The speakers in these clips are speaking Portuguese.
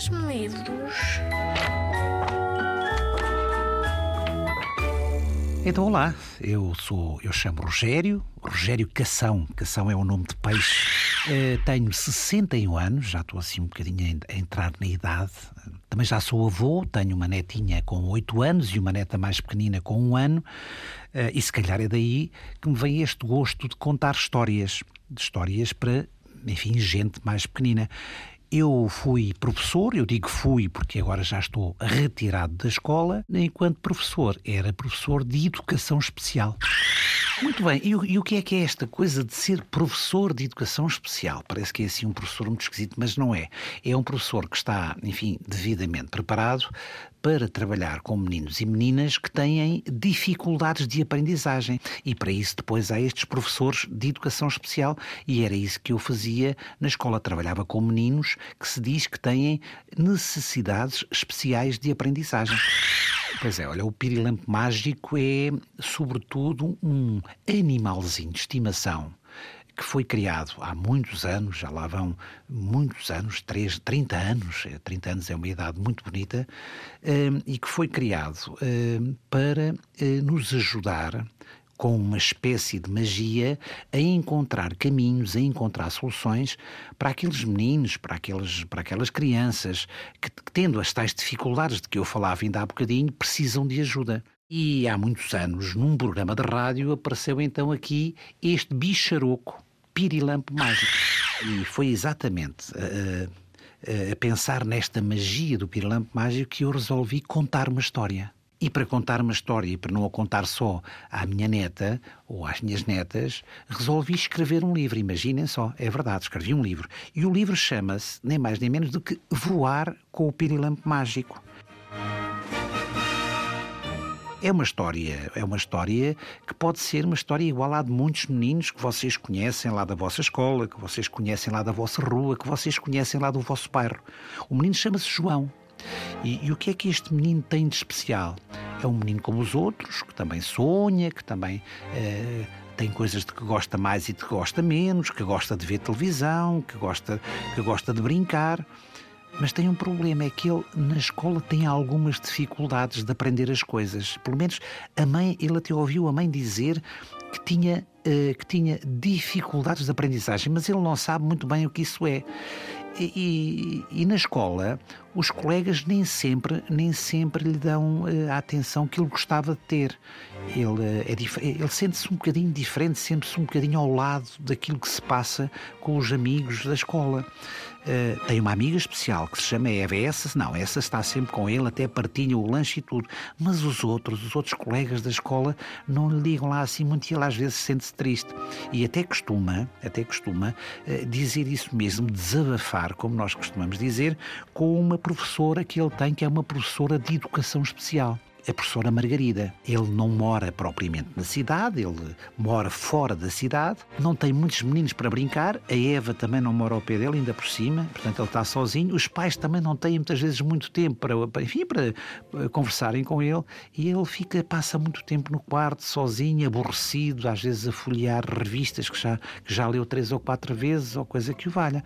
Traz-me. Então, olá, eu sou, eu chamo Rogério, Rogério Cação, Cação é o nome de peixe. Uh, tenho 61 anos, já estou assim um bocadinho a entrar na idade. Também já sou avô, tenho uma netinha com 8 anos e uma neta mais pequenina com um ano. Uh, e se calhar é daí que me vem este gosto de contar histórias, de histórias para, enfim, gente mais pequenina. Eu fui professor, eu digo fui porque agora já estou retirado da escola. Enquanto professor, era professor de educação especial. Muito bem, e o, e o, que é que é esta coisa de ser professor de educação especial? Parece que é assim um professor muito esquisito, mas não é. É um professor que está, enfim, devidamente preparado para trabalhar com meninos e meninas que têm dificuldades de aprendizagem. E para isso depois há estes professores de educação especial e era isso que eu fazia na escola. Trabalhava com meninos que se diz que têm necessidades especiais de aprendizagem. Pois é, olha, o pirilampo mágico é, sobretudo, um animalzinho de estimação que foi criado há muitos anos, já lá vão muitos anos, 3, 30 anos, 30 é, anos é uma idade muito bonita, hum, e que foi criado hum, para eh, nos ajudar com uma espécie de magia a encontrar caminhos, a encontrar soluções para aqueles meninos, para, aqueles, para aquelas crianças que, tendo as tais dificuldades de que eu falava ainda há bocadinho, precisam de ajuda. E há muitos anos, num programa de rádio, apareceu então aqui este bicharoco pirilampo mágico. E foi exatamente a, a, a pensar nesta magia do pirilampo mágico que eu resolvi contar uma história. E para contar uma história, e para não a contar só à minha neta ou às minhas netas, resolvi escrever um livro. Imaginem só, é verdade, escrevi um livro. E o livro chama-se, nem mais nem menos do que Voar com o Pirilampo Mágico. É uma história, é uma história que pode ser uma história igual à de muitos meninos que vocês conhecem lá da vossa escola, que vocês conhecem lá da vossa rua, que vocês conhecem lá do vosso bairro. O menino chama-se João. E, e, o que é que este menino tem de especial? É um menino como os outros, que também sonha, que também eh, tem coisas de que gosta mais e de que gosta menos, que gosta de ver televisão, que gosta, que gosta de brincar. Mas tem um problema, é que ele na escola tem algumas dificuldades de aprender as coisas. Pelo menos a mãe, ele até ouviu a mãe dizer que tinha, uh, que tinha dificuldades de aprendizagem, mas ele não sabe muito bem o que isso é. E, e, na escola, os colegas nem sempre, nem sempre lhe dão uh, a atenção que ele gostava de ter. Ele, uh, é ele sente-se um bocadinho diferente, sente-se um bocadinho ao lado daquilo que se passa com os amigos da escola. Uh, tem uma amiga especial que se chama Eva. Essa, não, essa está sempre com ele, até partilha o lanche e tudo. Mas os outros, os outros colegas da escola, não lhe ligam lá assim muito e ele às vezes sente-se triste. E até costuma, até costuma dizer isso mesmo, desabafar, como nós costumamos dizer, com uma professora que ele tem, que é uma professora de educação especial a professora Margarida. Ele não mora propriamente na cidade, ele mora fora da cidade, não tem muitos meninos para brincar, a Eva também não mora ao pé dele, ainda por cima, portanto ele está sozinho. Os pais também não têm muitas vezes muito tempo para, enfim, para eh, conversarem com ele e ele fica, passa muito tempo no quarto, sozinho, aborrecido, às vezes a folhear revistas que já, que já leu três ou quatro vezes ou coisa que o valha.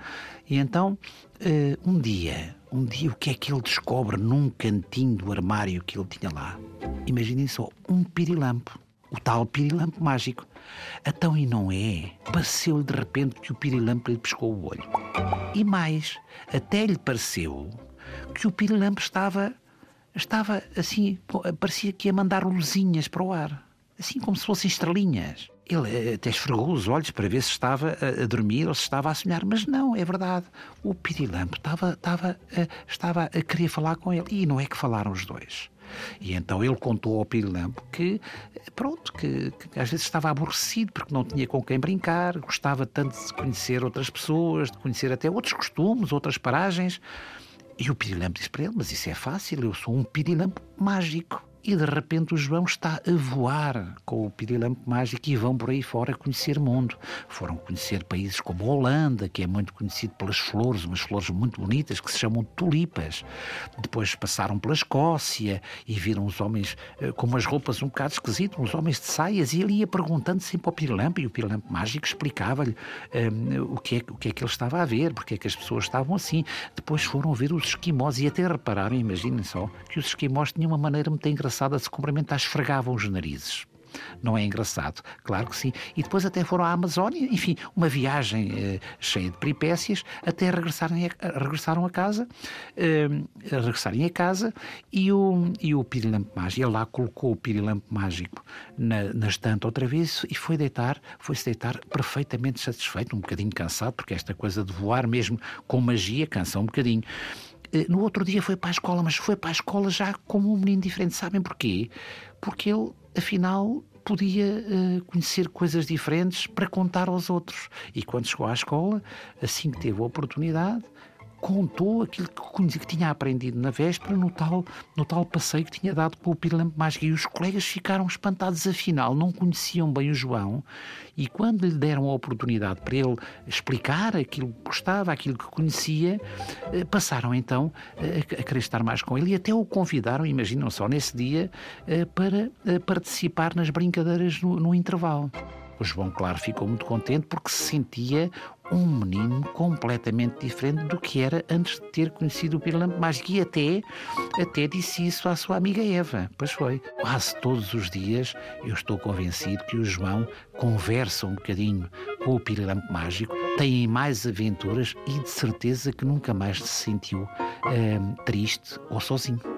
E então, uh, um dia, um dia o que é que ele descobre num cantinho do armário que ele tinha lá? Imaginem só, um pirilampo. O tal pirilampo mágico. Então, e não é? Pareceu-lhe de repente que o pirilampo lhe pescou o olho. E mais, até lhe pareceu que o pirilampo estava, estava assim, parecia que ia mandar luzinhas para o ar. Assim como se fossem estrelinhas. Ele eh, até esfregou os olhos para ver se estava a, dormir ou se estava a sonhar, mas não, é verdade. O Pirilampo estava, estava, eh, estava a querer falar com ele e não é que falaram os dois. E então ele contou ao Pirilampo que, eh, pronto, que, que, às vezes estava aborrecido porque não tinha com quem brincar, gostava tanto de conhecer outras pessoas, de conhecer até outros costumes, outras paragens. E o Pirilampo disse para ele: Mas isso é fácil, eu sou um Pirilampo mágico. E de repente o João está a voar com o pirilampo mágico e vão por aí fora conhecer mundo. Foram conhecer países como a Holanda, que é muito conhecido pelas flores, umas flores muito bonitas que se chamam tulipas. Depois passaram pela Escócia e viram os homens uh, com umas roupas um bocado esquisitas, uns homens de saias, e ele ia perguntando sempre ao pirilampo e o pirilampo mágico explicava-lhe um, o, que é, o que é que ele estava a ver, porque é que as pessoas estavam assim. Depois foram ver os esquimós e até repararam, imaginem só, que os esquimós tinham uma maneira muito engraçada de se cumprimentar, esfregavam os narizes. Não é engraçado? Claro que sim. E depois até foram à Amazónia, enfim, uma viagem eh, cheia de peripécias, até regressarem a, regressaram a casa, eh, regressarem a casa e o, e o pirilampo mágico, ele lá colocou o pirilampo mágico na, na estante outra vez e foi deitar, foi-se deitar perfeitamente satisfeito, um bocadinho cansado, porque esta coisa de voar mesmo com magia cansa um bocadinho. Eh, no outro dia foi para a escola, mas foi para a escola já como um menino diferente. Sabem porquê? Porque ele afinal podia uh, conhecer coisas diferentes para contar aos outros. E quando chegou à escola, assim que teve a oportunidade, contou aquilo que, conhecia, que tinha aprendido na véspera no tal, no tal passeio que tinha dado com o Pirilampo Mágico. E os colegas ficaram espantados, afinal, não conheciam bem o João. E quando lhe deram a oportunidade para ele explicar aquilo que gostava, aquilo que conhecia, eh, passaram então a querer estar mais com ele e até o convidaram, imaginam só, nesse dia, eh, para eh, participar nas brincadeiras no, no intervalo. O João, claro, ficou muito contente porque se sentia um menino completamente diferente do que era antes de ter conhecido o Pirilampo Mágico. E até, até disse isso à sua amiga Eva. Pois foi. Quase todos os dias eu estou convencido que o João conversa um bocadinho com o Pirilampo Mágico, tem mais aventuras e de certeza que nunca mais se sentiu hum, triste ou sozinho.